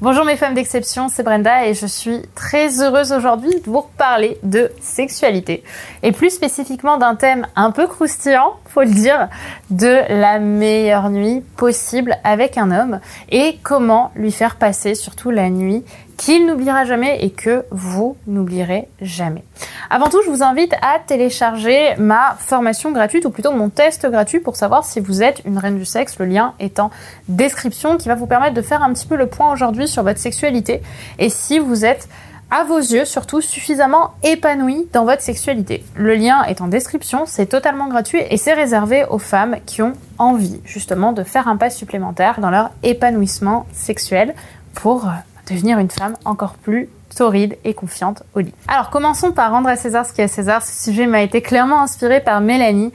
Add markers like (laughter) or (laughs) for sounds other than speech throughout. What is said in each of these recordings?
Bonjour mes femmes d'exception, c'est Brenda et je suis très heureuse aujourd'hui de vous reparler de sexualité. Et plus spécifiquement d'un thème un peu croustillant, faut le dire, de la meilleure nuit possible avec un homme et comment lui faire passer surtout la nuit qu'il n'oubliera jamais et que vous n'oublierez jamais. Avant tout, je vous invite à télécharger ma formation gratuite ou plutôt mon test gratuit pour savoir si vous êtes une reine du sexe. Le lien est en description qui va vous permettre de faire un petit peu le point aujourd'hui sur votre sexualité et si vous êtes à vos yeux surtout suffisamment épanoui dans votre sexualité. Le lien est en description, c'est totalement gratuit et c'est réservé aux femmes qui ont envie justement de faire un pas supplémentaire dans leur épanouissement sexuel pour devenir une femme encore plus torride et confiante au lit. Alors commençons par rendre à César ce qui est à César. Ce sujet m'a été clairement inspiré par Mélanie,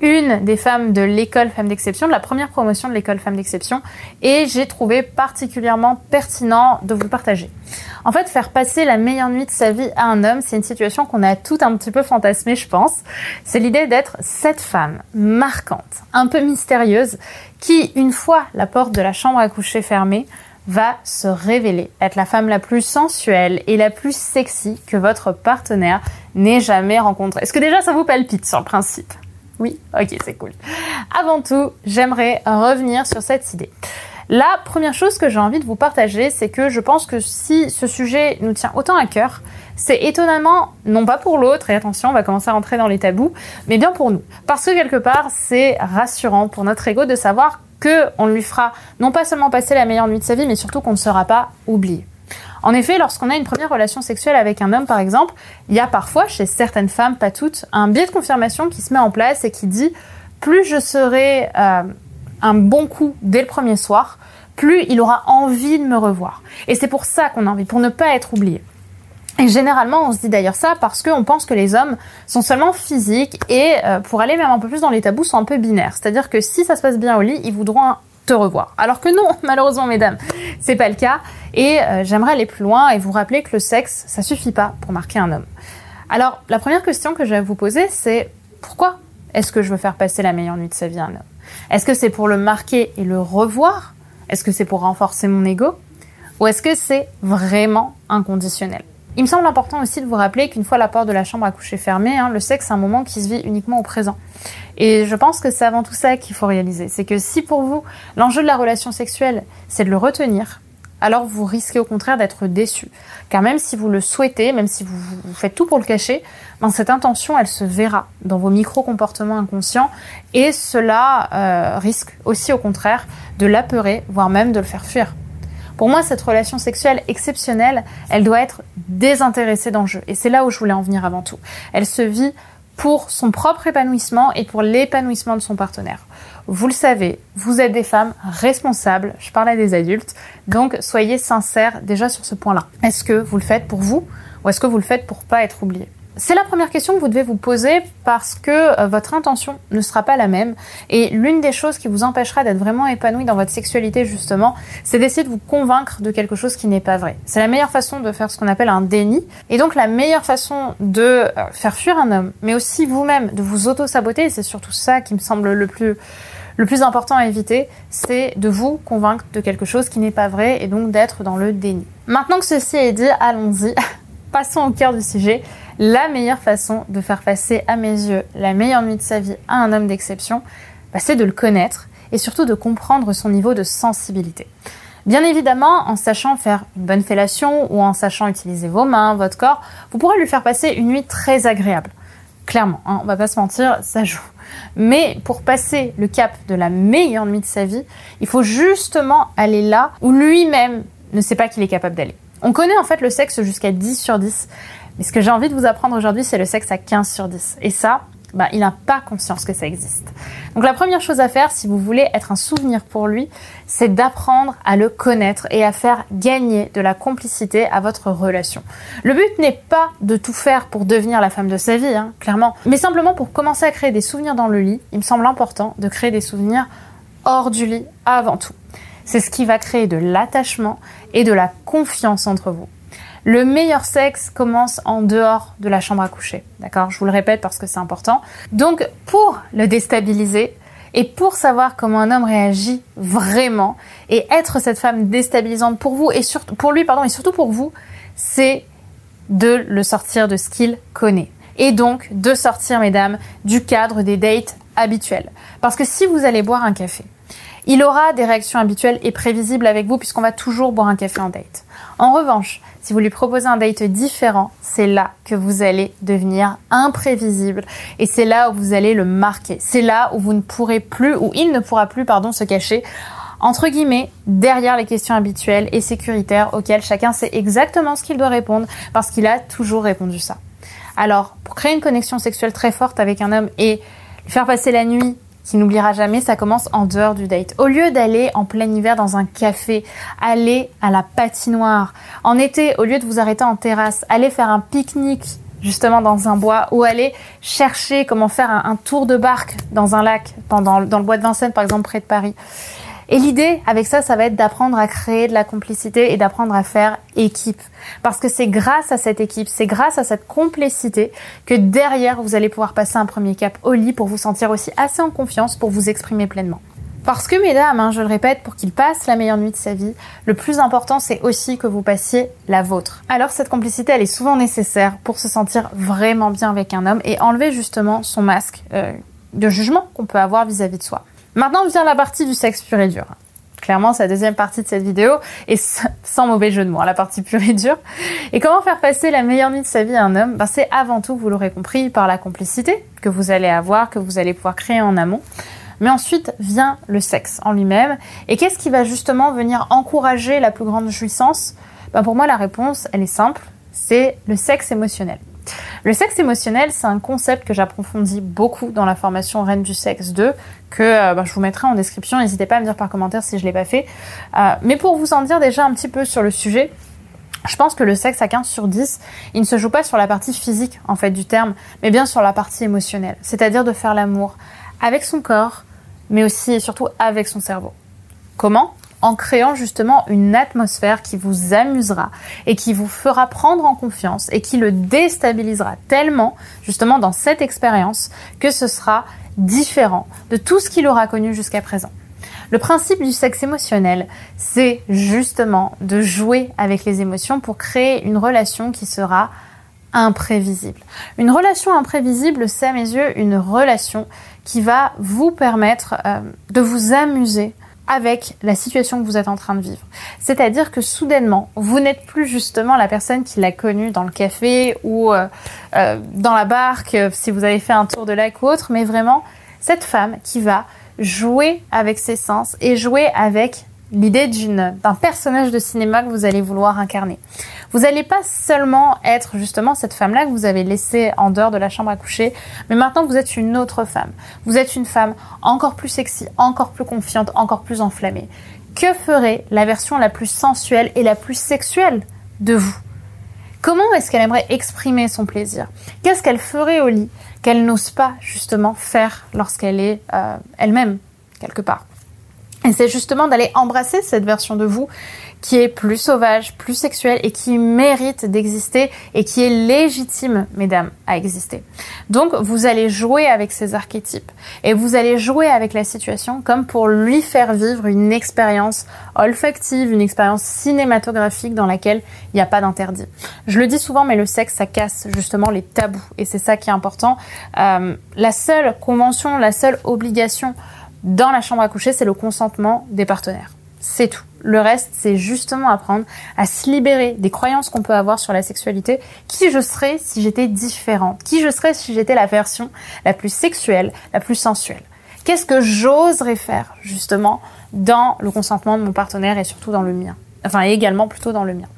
une des femmes de l'école Femmes d'Exception, de la première promotion de l'école Femmes d'Exception, et j'ai trouvé particulièrement pertinent de vous le partager. En fait, faire passer la meilleure nuit de sa vie à un homme, c'est une situation qu'on a tout un petit peu fantasmée, je pense. C'est l'idée d'être cette femme marquante, un peu mystérieuse, qui, une fois la porte de la chambre à coucher fermée, va se révéler être la femme la plus sensuelle et la plus sexy que votre partenaire n'ait jamais rencontrée. Est-ce que déjà ça vous palpite sur le principe? Oui Ok, c'est cool. Avant tout, j'aimerais revenir sur cette idée. La première chose que j'ai envie de vous partager, c'est que je pense que si ce sujet nous tient autant à cœur, c'est étonnamment, non pas pour l'autre, et attention, on va commencer à rentrer dans les tabous, mais bien pour nous. Parce que quelque part, c'est rassurant pour notre ego de savoir on lui fera non pas seulement passer la meilleure nuit de sa vie, mais surtout qu'on ne sera pas oublié. En effet, lorsqu'on a une première relation sexuelle avec un homme, par exemple, il y a parfois, chez certaines femmes, pas toutes, un biais de confirmation qui se met en place et qui dit plus je serai euh, un bon coup dès le premier soir, plus il aura envie de me revoir. Et c'est pour ça qu'on a envie, pour ne pas être oublié. Et généralement, on se dit d'ailleurs ça parce qu'on pense que les hommes sont seulement physiques et, euh, pour aller même un peu plus dans les tabous, sont un peu binaires. C'est-à-dire que si ça se passe bien au lit, ils voudront te revoir. Alors que non, (laughs) malheureusement, mesdames, c'est pas le cas. Et euh, j'aimerais aller plus loin et vous rappeler que le sexe, ça suffit pas pour marquer un homme. Alors, la première question que je vais vous poser, c'est pourquoi est-ce que je veux faire passer la meilleure nuit de sa vie à un homme? Est-ce que c'est pour le marquer et le revoir? Est-ce que c'est pour renforcer mon ego? Ou est-ce que c'est vraiment inconditionnel? Il me semble important aussi de vous rappeler qu'une fois la porte de la chambre à coucher fermée, hein, le sexe, c'est un moment qui se vit uniquement au présent. Et je pense que c'est avant tout ça qu'il faut réaliser. C'est que si pour vous, l'enjeu de la relation sexuelle, c'est de le retenir, alors vous risquez au contraire d'être déçu. Car même si vous le souhaitez, même si vous, faites tout pour le cacher, ben cette intention, elle se verra dans vos micro-comportements inconscients et cela euh, risque aussi au contraire de l'apeurer, voire même de le faire fuir. Pour moi, cette relation sexuelle exceptionnelle, elle doit être désintéressée d'enjeu. Et c'est là où je voulais en venir avant tout. Elle se vit pour son propre épanouissement et pour l'épanouissement de son partenaire. Vous le savez, vous êtes des femmes responsables, je parle à des adultes, donc soyez sincères déjà sur ce point-là. Est-ce que vous le faites pour vous ou est-ce que vous le faites pour pas être oublié? C'est la première question que vous devez vous poser parce que euh, votre intention ne sera pas la même. Et l'une des choses qui vous empêchera d'être vraiment épanoui dans votre sexualité, justement, c'est d'essayer de vous convaincre de quelque chose qui n'est pas vrai. C'est la meilleure façon de faire ce qu'on appelle un déni. Et donc la meilleure façon de euh, faire fuir un homme, mais aussi vous-même, de vous auto-saboter, et c'est surtout ça qui me semble le plus le plus important à éviter, c'est de vous convaincre de quelque chose qui n'est pas vrai et donc d'être dans le déni. Maintenant que ceci est dit, allons-y, (laughs) passons au cœur du sujet la meilleure façon de faire passer à mes yeux la meilleure nuit de sa vie à un homme d'exception, bah, c'est de le connaître et surtout de comprendre son niveau de sensibilité. Bien évidemment, en sachant faire une bonne fellation ou en sachant utiliser vos mains, votre corps, vous pourrez lui faire passer une nuit très agréable. Clairement, hein, on va pas se mentir, ça joue. Mais pour passer le cap de la meilleure nuit de sa vie, il faut justement aller là où lui-même ne sait pas qu'il est capable d'aller. On connaît en fait le sexe jusqu'à 10 sur 10, mais ce que j'ai envie de vous apprendre aujourd'hui, c'est le sexe à 15 sur 10. Et ça, bah, il n'a pas conscience que ça existe. Donc la première chose à faire, si vous voulez être un souvenir pour lui, c'est d'apprendre à le connaître et à faire gagner de la complicité à votre relation. Le but n'est pas de tout faire pour devenir la femme de sa vie, hein, clairement, mais simplement pour commencer à créer des souvenirs dans le lit, il me semble important de créer des souvenirs hors du lit avant tout. C'est ce qui va créer de l'attachement et de la confiance entre vous. Le meilleur sexe commence en dehors de la chambre à coucher. D'accord? Je vous le répète parce que c'est important. Donc, pour le déstabiliser, Et pour savoir comment un homme réagit vraiment et être cette femme déstabilisante pour vous et surtout pour lui pardon et surtout pour vous, c'est de le sortir de ce qu'il connaît. Et donc de sortir mesdames du cadre des dates habituels. Parce que si vous allez boire un café, il aura des réactions habituelles et prévisibles avec vous puisqu'on va toujours boire un café en date. En revanche, si vous lui proposez un date différent, c'est là que vous allez devenir imprévisible et c'est là où vous allez le marquer. C'est là où vous ne pourrez plus, ou il ne pourra plus, pardon, se cacher entre guillemets, derrière les questions habituelles et sécuritaires auxquelles chacun sait exactement ce qu'il doit répondre parce qu'il a toujours répondu ça. Alors, pour créer une connexion sexuelle très forte avec un homme et lui faire passer la nuit qui n'oubliera jamais, ça commence en dehors du date. Au lieu d'aller en plein hiver dans un café, allez à la patinoire. En été, au lieu de vous arrêter en terrasse, allez faire un pique-nique justement dans un bois ou aller chercher comment faire un, tour de barque dans un lac, dans le bois de Vincennes par exemple près de Paris. Et l'idée avec ça, ça va être d'apprendre à créer de la complicité et d'apprendre à faire équipe. Parce que c'est grâce à cette équipe, c'est grâce à cette complicité que derrière, vous allez pouvoir passer un premier cap au lit pour vous sentir aussi assez en confiance pour vous exprimer pleinement. Parce que mesdames, hein, je le répète, pour qu'il passe la meilleure nuit de sa vie, le plus important c'est aussi que vous passiez la vôtre. Alors cette complicité, elle est souvent nécessaire pour se sentir vraiment bien avec un homme et enlever justement son masque euh, de jugement qu'on peut avoir vis à -vis de soi. Maintenant vient la partie du sexe pur et dur. Clairement, c'est la deuxième partie de cette vidéo, et sans mauvais jeu de mots, hein, la partie pure et dure. Et comment faire passer la meilleure nuit de sa vie à un homme? Ben, C'est avant tout, vous l'aurez compris, par la complicité que vous allez avoir, que vous allez pouvoir créer en amont. Mais ensuite vient le sexe en lui-même. Et qu'est-ce qui va justement venir encourager la plus grande jouissance? Ben, Pour moi, la réponse, elle est simple, c'est le sexe émotionnel. Le sexe émotionnel, c'est un concept que j'approfondis beaucoup dans la formation Reine du sexe 2, que euh, bah, je vous mettrai en description. N'hésitez pas à me dire par commentaire si je l'ai pas fait. Euh, mais pour vous en dire déjà un petit peu sur le sujet, je pense que le sexe à 15 sur 10, il ne se joue pas sur la partie physique en fait du terme, mais bien sur la partie émotionnelle, c'est-à-dire de faire l'amour avec son corps, mais aussi et surtout avec son cerveau. Comment? En créant justement une atmosphère qui vous amusera et qui vous fera prendre en confiance et qui le déstabilisera tellement justement dans cette expérience que ce sera différent de tout ce qu'il aura connu jusqu'à présent. Le principe du sexe émotionnel, c'est justement de jouer avec les émotions pour créer une relation qui sera imprévisible. Une relation imprévisible, c'est à mes yeux une relation qui va vous permettre euh, de vous amuser avec la situation que vous êtes en train de vivre. C'est-à-dire que soudainement, vous n'êtes plus justement la personne qui l'a connue dans le café ou euh, euh, dans la barque, euh, si vous avez fait un tour de lac ou autre, mais vraiment cette femme qui va jouer avec ses sens et jouer avec l'idée d'un personnage de cinéma que vous allez vouloir incarner. Vous n'allez pas seulement être justement cette femme-là que vous avez laissée en dehors de la chambre à coucher, mais maintenant vous êtes une autre femme. Vous êtes une femme encore plus sexy, encore plus confiante, encore plus enflammée. Que ferait la version la plus sensuelle et la plus sexuelle de vous? Comment est-ce qu'elle aimerait exprimer son plaisir? Qu'est-ce qu'elle ferait au lit qu'elle n'ose pas justement faire lorsqu'elle est euh, elle-même quelque part? Et c'est justement d'aller embrasser cette version de vous qui est plus sauvage, plus sexuelle et qui mérite d'exister et qui est légitime, mesdames, à exister. Donc, vous allez jouer avec ces archétypes et vous allez jouer avec la situation comme pour lui faire vivre une expérience olfactive, une expérience cinématographique dans laquelle il n'y a pas d'interdit. Je le dis souvent, mais le sexe, ça casse justement les tabous et c'est ça qui est important. Euh, la seule convention, la seule obligation dans la chambre à coucher, c'est le consentement des partenaires. C'est tout. Le reste, c'est justement apprendre à se libérer des croyances qu'on peut avoir sur la sexualité. Qui je serais si j'étais différente? Qui je serais si j'étais la version la plus sexuelle, la plus sensuelle? Qu'est-ce que j'oserais faire justement dans le consentement de mon partenaire et surtout dans le mien? Enfin, également plutôt dans le mien.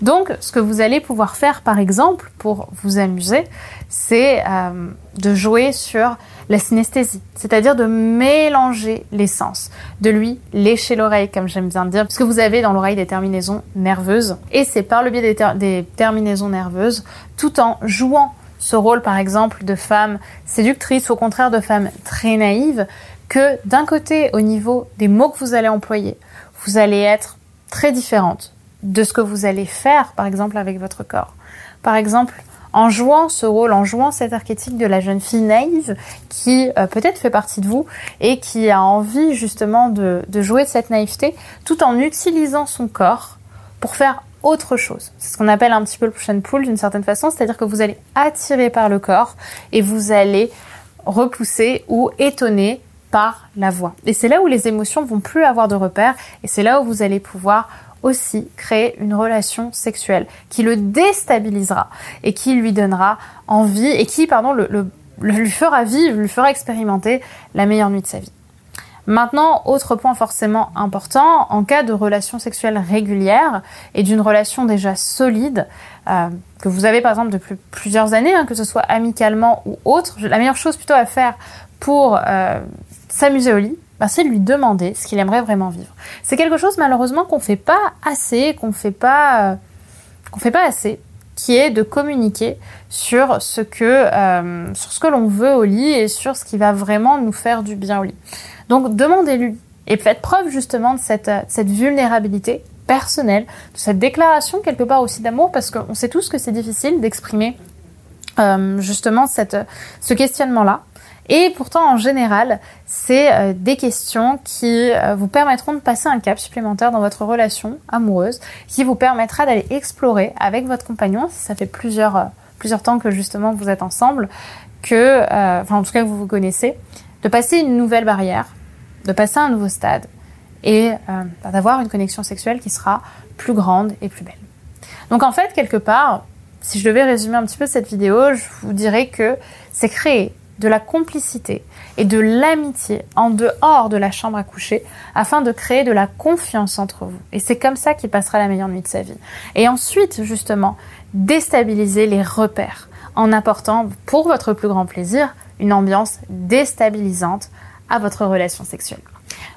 Donc, ce que vous allez pouvoir faire, par exemple, pour vous amuser, c'est euh, de jouer sur la synesthésie, c'est-à-dire de mélanger les sens, de lui lécher l'oreille, comme j'aime bien dire, puisque vous avez dans l'oreille des terminaisons nerveuses, et c'est par le biais des, des terminaisons nerveuses, tout en jouant ce rôle, par exemple, de femme séductrice, au contraire de femme très naïve, que d'un côté, au niveau des mots que vous allez employer, vous allez être très différente de ce que vous allez faire, par exemple, avec votre corps. Par exemple, en jouant ce rôle, en jouant cet archétype de la jeune fille naïve qui euh, peut-être fait partie de vous et qui a envie justement de, jouer de cette naïveté tout en utilisant son corps pour faire autre chose. C'est ce qu'on appelle un petit peu le and pull d'une certaine façon, c'est-à-dire que vous allez attirer par le corps et vous allez repousser ou étonner par la voix. Et c'est là où les émotions vont plus avoir de repères et c'est là où vous allez pouvoir aussi créer une relation sexuelle qui le déstabilisera et qui lui donnera envie et qui, pardon, le, lui fera vivre, lui fera expérimenter la meilleure nuit de sa vie. Maintenant, autre point forcément important, en cas de relation sexuelle régulière et d'une relation déjà solide, euh, que vous avez par exemple depuis plusieurs années, hein, que ce soit amicalement ou autre, la meilleure chose plutôt à faire pour euh, s'amuser au lit, bah, c'est lui demander ce qu'il aimerait vraiment vivre. C'est quelque chose malheureusement qu'on fait pas assez, qu'on fait pas, euh, fait pas assez, qui est de communiquer sur ce que, euh, que l'on veut au lit et sur ce qui va vraiment nous faire du bien au lit. Donc demandez-lui et faites preuve justement de cette, cette vulnérabilité personnelle, de cette déclaration quelque part aussi d'amour, parce qu'on sait tous que c'est difficile d'exprimer euh, justement cette, ce questionnement-là. Et pourtant, en général, c'est euh, des questions qui euh, vous permettront de passer un cap supplémentaire dans votre relation amoureuse, qui vous permettra d'aller explorer avec votre compagnon, si ça fait plusieurs, euh, plusieurs temps que justement vous êtes ensemble, que, enfin en tout cas que vous vous connaissez, de passer une nouvelle barrière, de passer un nouveau stade et bah, d'avoir une connexion sexuelle qui sera plus grande et plus belle. Donc en fait, quelque part, si je devais résumer un petit peu cette vidéo, je vous dirais que c'est créer de la complicité et de l'amitié en dehors de la chambre à coucher afin de créer de la confiance entre vous. Et c'est comme ça qu'il passera la meilleure nuit de sa vie. Et ensuite, justement, déstabiliser les repères en apportant, pour votre plus grand plaisir, une ambiance déstabilisante à votre relation sexuelle.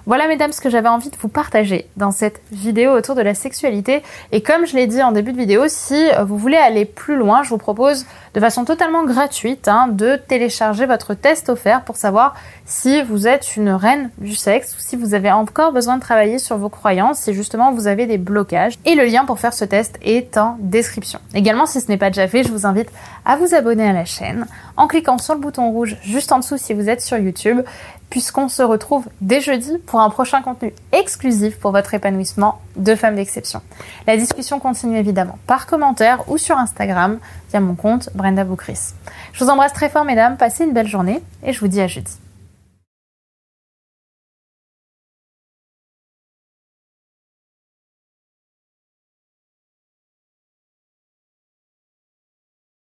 Voilà mesdames ce que j'avais envie de vous partager dans cette vidéo autour de la sexualité. Et comme je l'ai dit en début de vidéo, si euh, vous voulez aller plus loin, je vous propose de façon totalement gratuite hein, de télécharger votre test offert pour savoir si vous êtes une reine du sexe ou si vous avez encore besoin de travailler sur vos croyances, si justement vous avez des blocages. Et le lien pour faire ce test est en description. Également, si ce n'est pas déjà fait, je vous invite à vous abonner à la chaîne en cliquant sur le bouton rouge juste en dessous si vous êtes sur YouTube puisqu'on se retrouve dès jeudi pour un prochain contenu exclusif pour votre épanouissement de femme d'exception. La discussion continue évidemment par commentaire ou sur Instagram via mon compte Brenda Boukris. Je vous embrasse très fort mesdames, passez une belle journée et je vous dis à jeudi.